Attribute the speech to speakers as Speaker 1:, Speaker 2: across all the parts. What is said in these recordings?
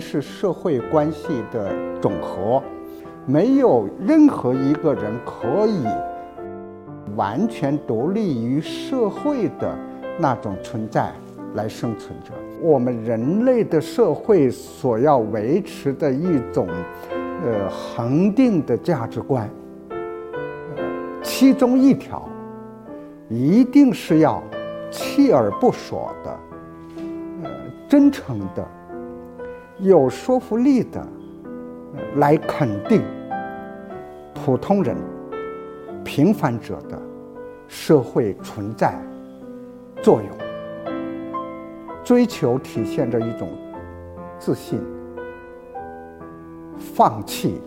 Speaker 1: 是社会关系的总和，没有任何一个人可以完全独立于社会的那种存在来生存着。我们人类的社会所要维持的一种呃恒定的价值观，其中一条一定是要锲而不舍的、呃真诚的。有说服力的来肯定普通人、平凡者的社会存在作用，追求体现着一种自信，放弃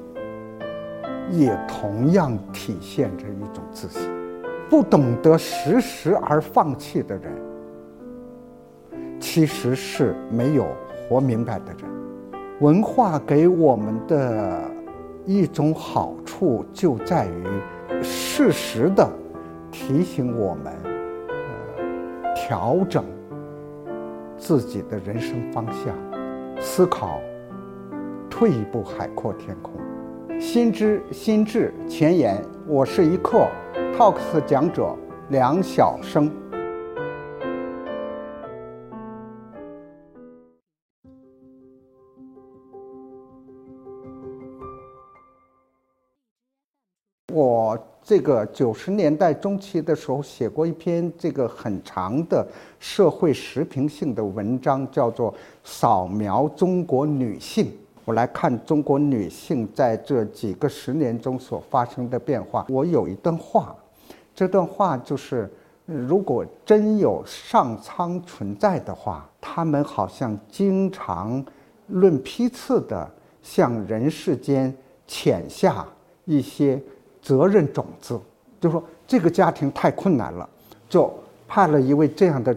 Speaker 1: 也同样体现着一种自信。不懂得适时而放弃的人，其实是没有活明白的人。文化给我们的一种好处，就在于适时的提醒我们，调整自己的人生方向，思考，退一步海阔天空。心知心智前沿，我是一课 Talks 讲者梁晓声。我这个九十年代中期的时候写过一篇这个很长的社会时评性的文章，叫做《扫描中国女性》。我来看中国女性在这几个十年中所发生的变化。我有一段话，这段话就是：如果真有上苍存在的话，他们好像经常论批次的向人世间潜下一些。责任种子，就说这个家庭太困难了，就派了一位这样的，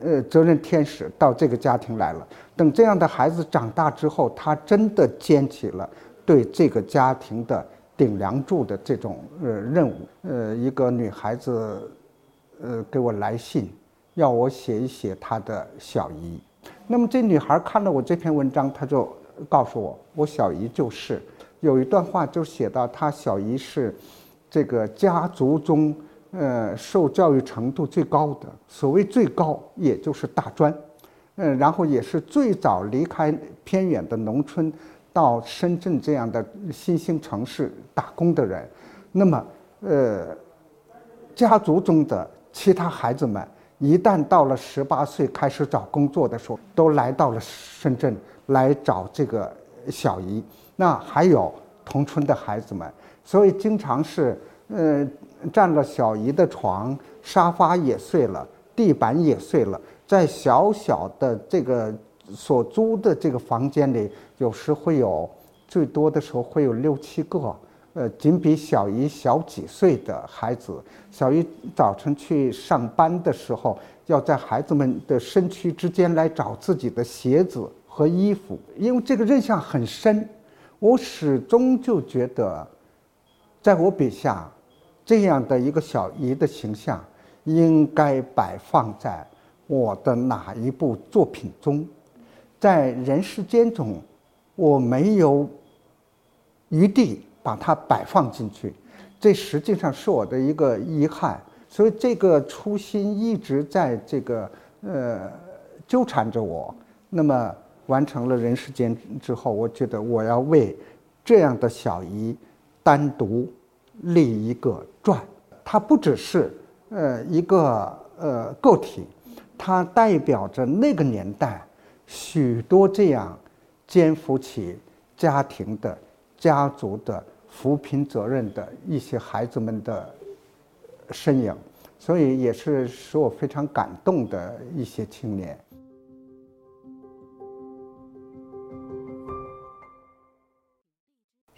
Speaker 1: 呃，责任天使到这个家庭来了。等这样的孩子长大之后，他真的肩起了对这个家庭的顶梁柱的这种呃任务。呃，一个女孩子，呃，给我来信，要我写一写她的小姨。那么这女孩看了我这篇文章，她就告诉我，我小姨就是。有一段话就写到，他小姨是这个家族中呃受教育程度最高的，所谓最高也就是大专，嗯，然后也是最早离开偏远的农村到深圳这样的新兴城市打工的人。那么，呃，家族中的其他孩子们一旦到了十八岁开始找工作的时候，都来到了深圳来找这个小姨。那还有同村的孩子们，所以经常是，呃，占了小姨的床，沙发也碎了，地板也碎了，在小小的这个所租的这个房间里，有时会有，最多的时候会有六七个，呃，仅比小姨小几岁的孩子。小姨早晨去上班的时候，要在孩子们的身躯之间来找自己的鞋子和衣服，因为这个印象很深。我始终就觉得，在我笔下，这样的一个小姨的形象，应该摆放在我的哪一部作品中？在人世间中，我没有余地把它摆放进去，这实际上是我的一个遗憾。所以这个初心一直在这个呃纠缠着我。那么。完成了人世间之后，我觉得我要为这样的小姨单独立一个传。它不只是呃一个呃个体，它代表着那个年代许多这样肩负起家庭的、家族的扶贫责任的一些孩子们的身影，所以也是使我非常感动的一些青年。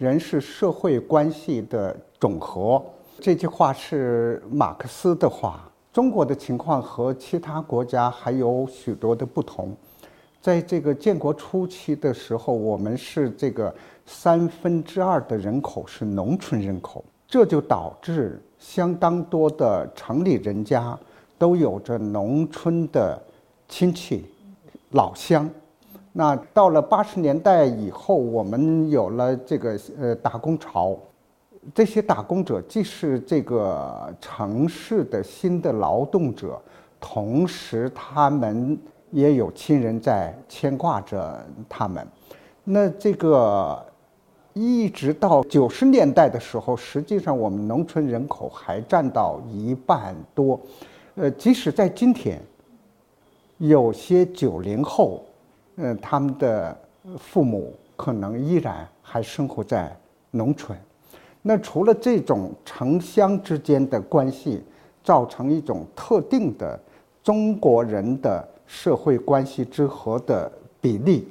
Speaker 1: 人是社会关系的总和，这句话是马克思的话。中国的情况和其他国家还有许多的不同。在这个建国初期的时候，我们是这个三分之二的人口是农村人口，这就导致相当多的城里人家都有着农村的亲戚、老乡。那到了八十年代以后，我们有了这个呃打工潮，这些打工者既是这个城市的新的劳动者，同时他们也有亲人在牵挂着他们。那这个一直到九十年代的时候，实际上我们农村人口还占到一半多。呃，即使在今天，有些九零后。嗯，他们的父母可能依然还生活在农村。那除了这种城乡之间的关系，造成一种特定的中国人的社会关系之和的比例，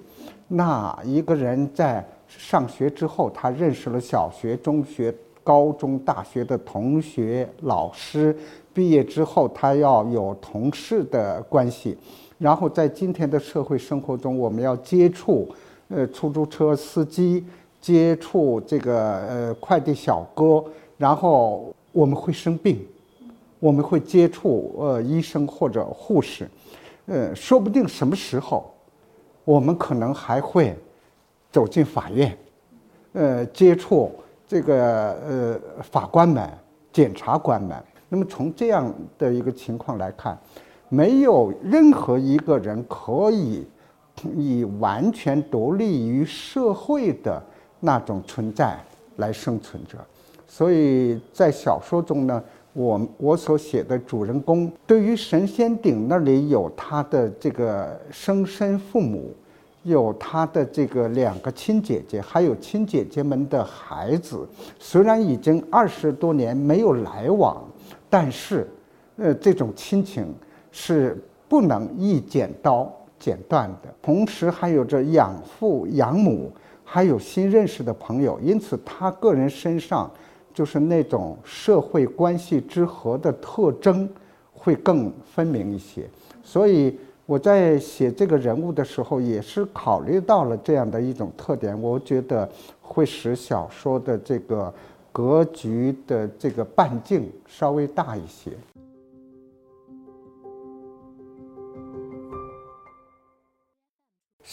Speaker 1: 那一个人在上学之后，他认识了小学、中学、高中、大学的同学、老师，毕业之后他要有同事的关系。然后在今天的社会生活中，我们要接触，呃，出租车司机，接触这个呃快递小哥，然后我们会生病，我们会接触呃医生或者护士，呃，说不定什么时候，我们可能还会走进法院，呃，接触这个呃法官们、检察官们。那么从这样的一个情况来看。没有任何一个人可以以完全独立于社会的那种存在来生存着，所以在小说中呢，我我所写的主人公对于神仙顶那里有他的这个生身父母，有他的这个两个亲姐姐，还有亲姐姐们的孩子，虽然已经二十多年没有来往，但是，呃，这种亲情。是不能一剪刀剪断的，同时还有着养父养母，还有新认识的朋友，因此他个人身上就是那种社会关系之和的特征会更分明一些。所以我在写这个人物的时候，也是考虑到了这样的一种特点，我觉得会使小说的这个格局的这个半径稍微大一些。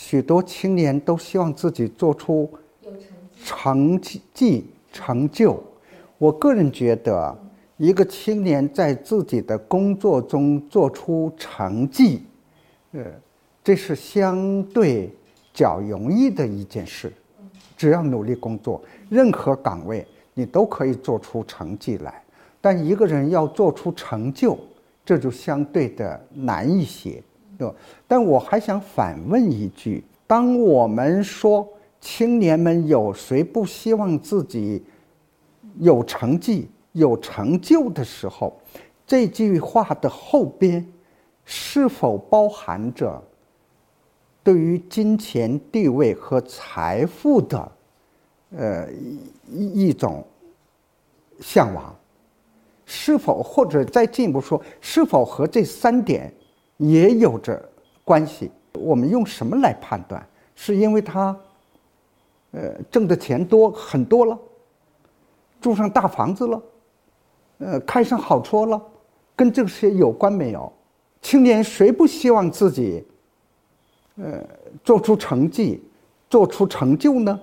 Speaker 1: 许多青年都希望自己做出成绩、成就。我个人觉得，一个青年在自己的工作中做出成绩，呃，这是相对较容易的一件事。只要努力工作，任何岗位你都可以做出成绩来。但一个人要做出成就，这就相对的难一些。对但我还想反问一句：当我们说青年们有谁不希望自己有成绩、有成就的时候，这句话的后边是否包含着对于金钱、地位和财富的呃一一种向往？是否或者再进一步说，是否和这三点？也有着关系。我们用什么来判断？是因为他，呃，挣的钱多很多了，住上大房子了，呃，开上好车了，跟这些有关没有？青年谁不希望自己，呃，做出成绩，做出成就呢？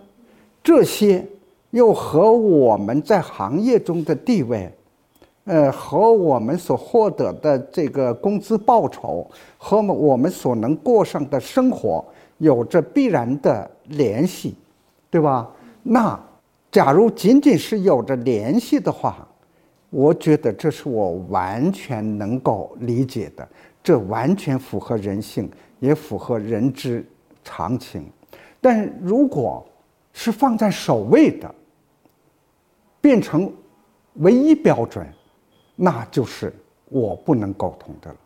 Speaker 1: 这些又和我们在行业中的地位？呃，和我们所获得的这个工资报酬，和我们所能过上的生活有着必然的联系，对吧？那假如仅仅是有着联系的话，我觉得这是我完全能够理解的，这完全符合人性，也符合人之常情。但如果是放在首位的，变成唯一标准。那就是我不能沟通的了。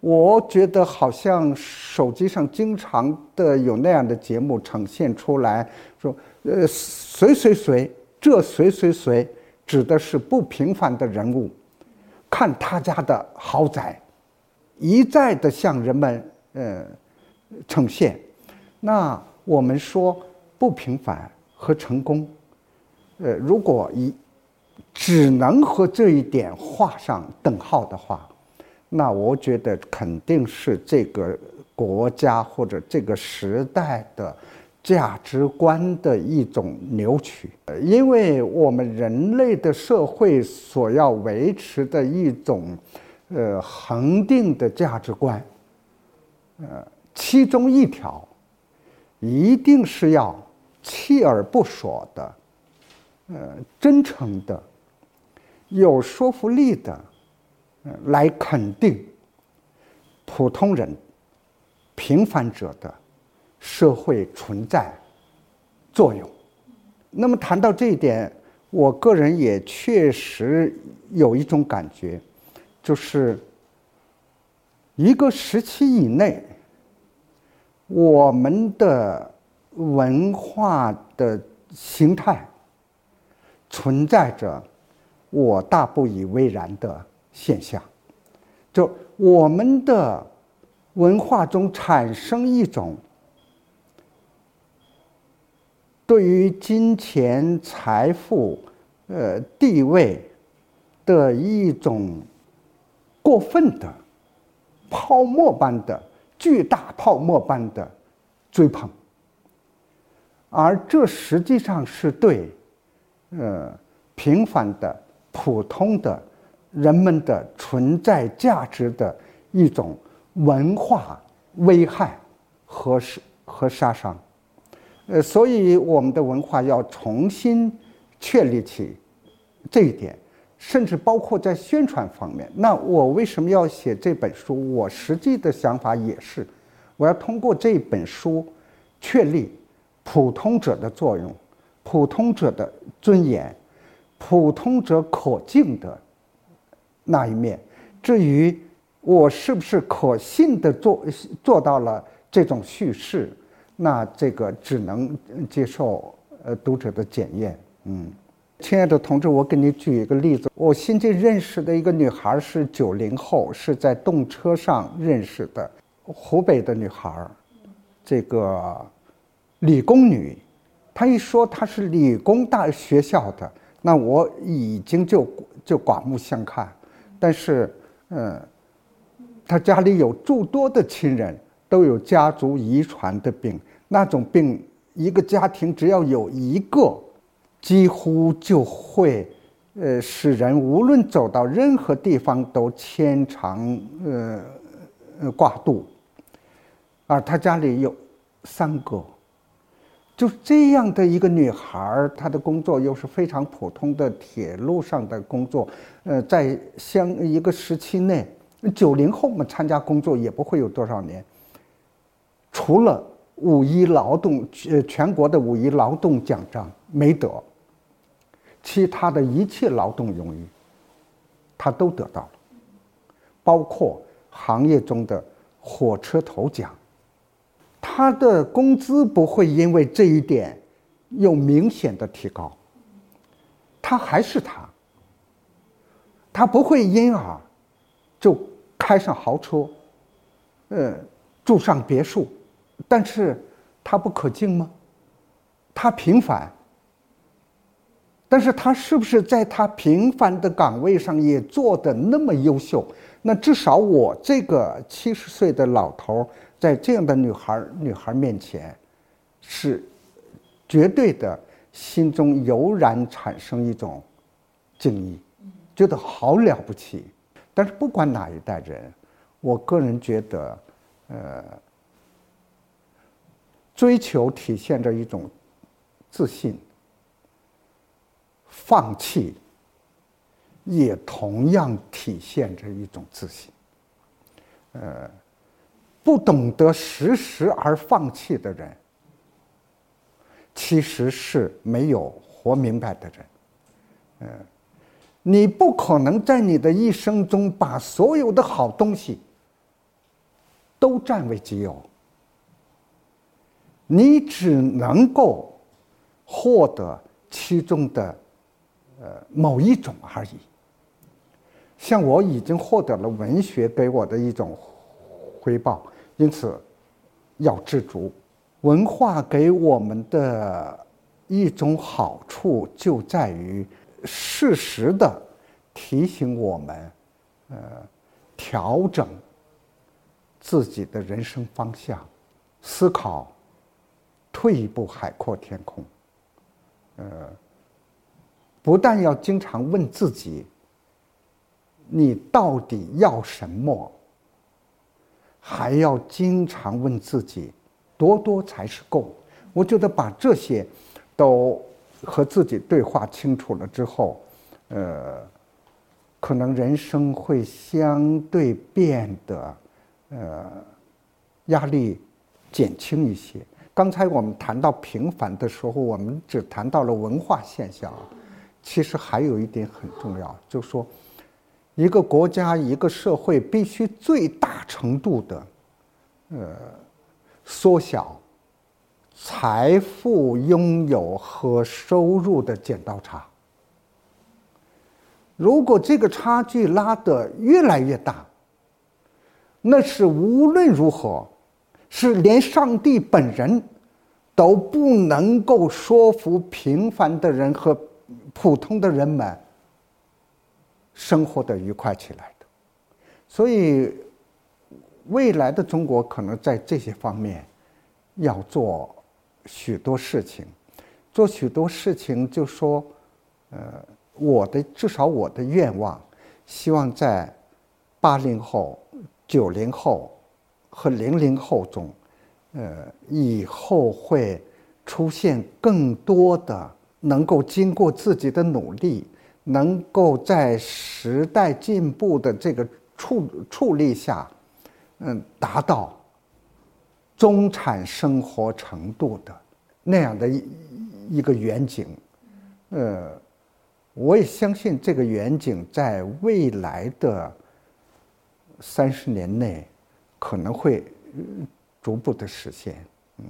Speaker 1: 我觉得好像手机上经常的有那样的节目呈现出来，说，呃，谁谁谁，这谁谁谁，指的是不平凡的人物，看他家的豪宅，一再的向人们呃呈现。那我们说不平凡和成功，呃，如果一。只能和这一点画上等号的话，那我觉得肯定是这个国家或者这个时代的价值观的一种扭曲。因为我们人类的社会所要维持的一种呃恒定的价值观，呃，其中一条一定是要锲而不舍的，呃，真诚的。有说服力的，来肯定普通人、平凡者的社会存在作用。那么谈到这一点，我个人也确实有一种感觉，就是一个时期以内，我们的文化的形态存在着。我大不以为然的现象，就我们的文化中产生一种对于金钱、财富、呃地位的一种过分的泡沫般的巨大泡沫般的追捧，而这实际上是对呃平凡的。普通的人们的存在价值的一种文化危害和和杀伤，呃，所以我们的文化要重新确立起这一点，甚至包括在宣传方面。那我为什么要写这本书？我实际的想法也是，我要通过这本书确立普通者的作用，普通者的尊严。普通者可敬的那一面，至于我是不是可信的做做到了这种叙事，那这个只能接受呃读者的检验。嗯，亲爱的同志，我给你举一个例子，我新近认识的一个女孩是九零后，是在动车上认识的，湖北的女孩，这个理工女，她一说她是理工大学校的。那我已经就就刮目相看，但是，嗯，他家里有诸多的亲人都有家族遗传的病，那种病一个家庭只要有一个，几乎就会，呃，使人无论走到任何地方都牵肠呃挂肚，而他家里有三个。就这样的一个女孩，她的工作又是非常普通的铁路上的工作，呃，在相一个时期内，九零后们参加工作也不会有多少年。除了五一劳动，呃，全国的五一劳动奖章没得，其他的一切劳动荣誉，她都得到了，包括行业中的火车头奖。他的工资不会因为这一点有明显的提高，他还是他，他不会因而就开上豪车，呃，住上别墅，但是他不可敬吗？他平凡，但是他是不是在他平凡的岗位上也做的那么优秀？那至少我这个七十岁的老头在这样的女孩女孩面前，是绝对的，心中油然产生一种敬意，觉得好了不起。但是不管哪一代人，我个人觉得，呃，追求体现着一种自信，放弃。也同样体现着一种自信。呃，不懂得时时而放弃的人，其实是没有活明白的人。嗯，你不可能在你的一生中把所有的好东西都占为己有，你只能够获得其中的呃某一种而已。像我已经获得了文学给我的一种回报，因此要知足。文化给我们的一种好处就在于适时的提醒我们，呃，调整自己的人生方向，思考，退一步海阔天空。呃，不但要经常问自己，你到底要什么，还要经常问自己，多多才是够。我觉得把这些都和自己对话清楚了之后，呃，可能人生会相对变得呃压力减轻一些。刚才我们谈到平凡的时候，我们只谈到了文化现象，其实还有一点很重要，就说，一个国家、一个社会必须最大程度的，呃，缩小。财富拥有和收入的剪刀差，如果这个差距拉得越来越大，那是无论如何，是连上帝本人都不能够说服平凡的人和普通的人们生活的愉快起来的。所以，未来的中国可能在这些方面要做。许多事情，做许多事情，就说，呃，我的至少我的愿望，希望在八零后、九零后和零零后中，呃，以后会出现更多的能够经过自己的努力，能够在时代进步的这个处处力下，嗯，达到。中产生活程度的那样的一一个远景，呃，我也相信这个远景在未来的三十年内可能会逐步的实现，嗯。